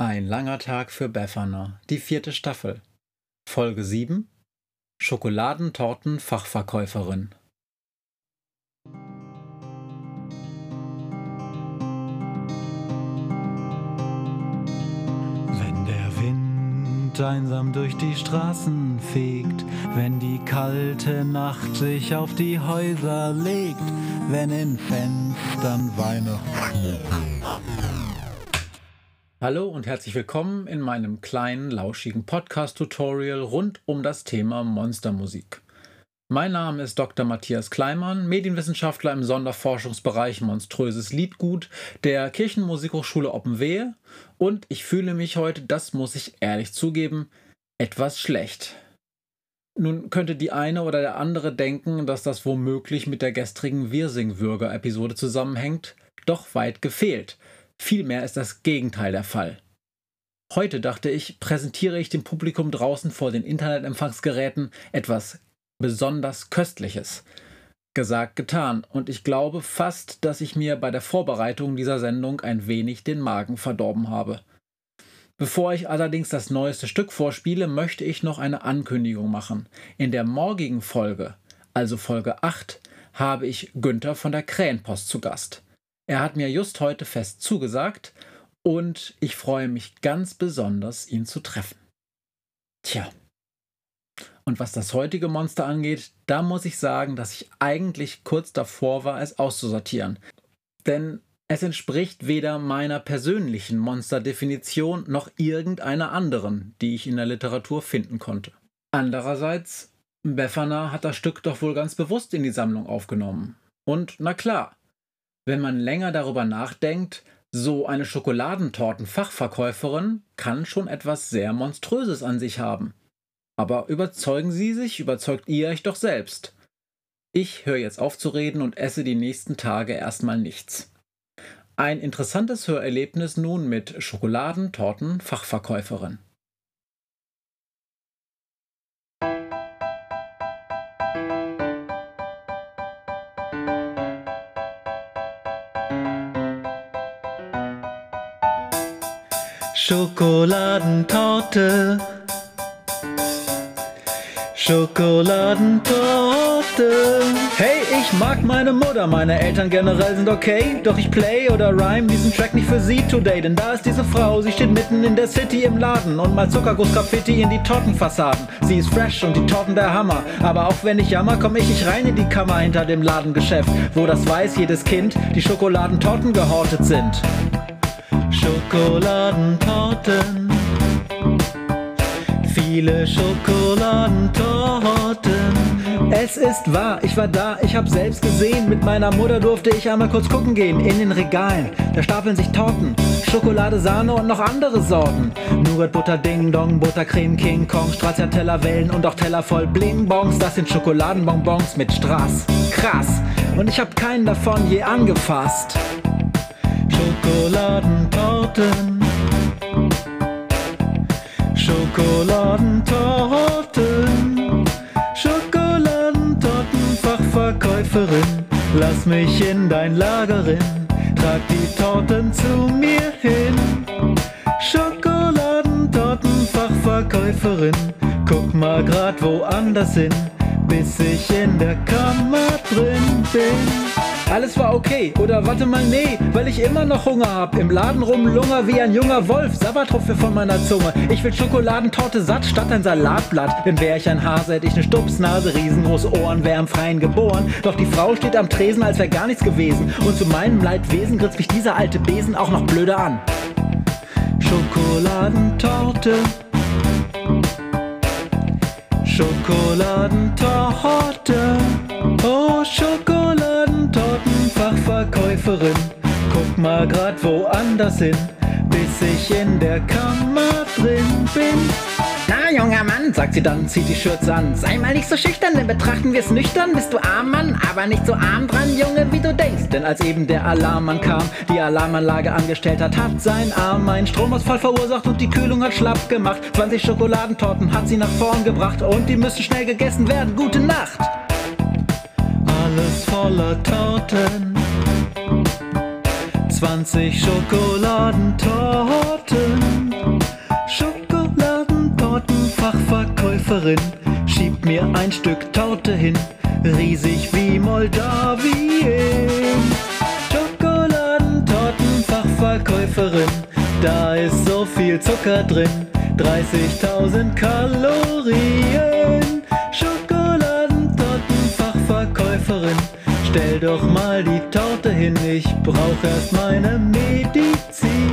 Ein langer Tag für Befana, die vierte Staffel. Folge 7 Schokoladentorten-Fachverkäuferin. Wenn der Wind einsam durch die Straßen fegt, wenn die kalte Nacht sich auf die Häuser legt, wenn in Fenstern Weihnachten. Hallo und herzlich willkommen in meinem kleinen, lauschigen Podcast-Tutorial rund um das Thema Monstermusik. Mein Name ist Dr. Matthias Kleimann, Medienwissenschaftler im Sonderforschungsbereich Monströses Liedgut der Kirchenmusikhochschule Oppenwehe und ich fühle mich heute, das muss ich ehrlich zugeben, etwas schlecht. Nun könnte die eine oder der andere denken, dass das womöglich mit der gestrigen Wirsing-Würger-Episode zusammenhängt, doch weit gefehlt. Vielmehr ist das Gegenteil der Fall. Heute, dachte ich, präsentiere ich dem Publikum draußen vor den Internetempfangsgeräten etwas besonders Köstliches. Gesagt, getan, und ich glaube fast, dass ich mir bei der Vorbereitung dieser Sendung ein wenig den Magen verdorben habe. Bevor ich allerdings das neueste Stück vorspiele, möchte ich noch eine Ankündigung machen. In der morgigen Folge, also Folge 8, habe ich Günther von der Krähenpost zu Gast. Er hat mir just heute fest zugesagt und ich freue mich ganz besonders, ihn zu treffen. Tja. Und was das heutige Monster angeht, da muss ich sagen, dass ich eigentlich kurz davor war, es auszusortieren. Denn es entspricht weder meiner persönlichen Monsterdefinition noch irgendeiner anderen, die ich in der Literatur finden konnte. Andererseits, Befana hat das Stück doch wohl ganz bewusst in die Sammlung aufgenommen. Und na klar, wenn man länger darüber nachdenkt, so eine Schokoladentortenfachverkäuferin kann schon etwas sehr Monströses an sich haben. Aber überzeugen Sie sich, überzeugt ihr euch doch selbst. Ich höre jetzt auf zu reden und esse die nächsten Tage erstmal nichts. Ein interessantes Hörerlebnis nun mit Schokoladentorten-Fachverkäuferin. Schokoladentorte. Schokoladentorte. Hey, ich mag meine Mutter, meine Eltern generell sind okay. Doch ich play oder rhyme diesen Track nicht für sie today. Denn da ist diese Frau, sie steht mitten in der City im Laden und mal Zuckerguss-Graffiti in die Tortenfassaden. Sie ist fresh und die Torten der Hammer. Aber auch wenn ich jammer, komm ich nicht rein in die Kammer hinter dem Ladengeschäft, wo das weiß jedes Kind, die Schokoladentorten gehortet sind. Schokoladentorten. Viele Schokoladentorten. Es ist wahr, ich war da, ich hab selbst gesehen. Mit meiner Mutter durfte ich einmal kurz gucken gehen. In den Regalen, da stapeln sich Torten. Schokolade, Sahne und noch andere Sorten. Nougat, Butter, Ding Dong, Buttercreme, King Kong, Stracciatella, Wellen und auch Teller voll Bling Bongs. Das sind Schokoladenbonbons mit Straß. Krass. Und ich hab keinen davon je angefasst. Schokoladentorten. Schokoladentorten. Schokoladentortenfachverkäuferin. Lass mich in dein Lagerin. Trag die Torten zu mir hin. Schokoladentortenfachverkäuferin. Guck mal grad woanders hin, bis ich in der Kammer drin bin. Alles war okay, oder warte mal, nee, weil ich immer noch Hunger hab. Im Laden rumlunger wie ein junger Wolf, Sabbertropfe von meiner Zunge. Ich will Schokoladentorte satt statt ein Salatblatt. Denn wär ich ein Hase, hätte ich ne Stupsnase, riesengroße Ohren, wär im Freien geboren. Doch die Frau steht am Tresen, als wär gar nichts gewesen. Und zu meinem Leidwesen gritzt mich dieser alte Besen auch noch blöde an. Schokoladentorte. Schokoladentorte. Oh, Schokoladentortenfachverkäuferin. Guck mal grad woanders hin, bis ich in der Kammer drin bin. Na, junger Mann, sagt sie dann, zieht die Schürze an. Sei mal nicht so schüchtern, denn betrachten wir's nüchtern. Bist du arm, Mann, aber nicht so arm dran, Junge, wie du denkst. Denn als eben der Alarmmann kam, die Alarmanlage angestellt hat, hat sein Arm einen Stromausfall verursacht und die Kühlung hat schlapp gemacht. 20 Schokoladentorten hat sie nach vorn gebracht und die müssen schnell gegessen werden. Gute Nacht! Alles voller Torten. 20 Schokoladentorten. Schokoladentortenfachverkäuferin schiebt mir ein Stück Torte hin, riesig wie Moldawien. Schokoladentortenfachverkäuferin, da ist so viel Zucker drin, 30.000 Kalorien. Stell doch mal die Torte hin, ich brauch erst meine Medizin.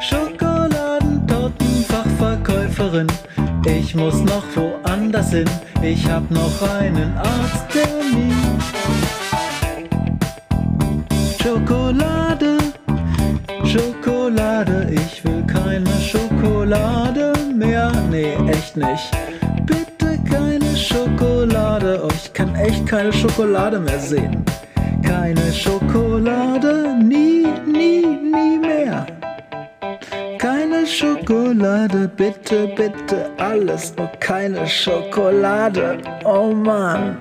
Schokoladentortenfachverkäuferin, ich muss noch woanders hin, ich hab noch einen Arzttermin. Schokolade, Schokolade, ich will keine Schokolade mehr. Nee, echt nicht. Bitte keine Schokolade, oh, ich kann echt keine Schokolade mehr sehen. Keine Schokolade, nie, nie, nie mehr. Keine Schokolade, bitte, bitte, alles, nur keine Schokolade. Oh Mann.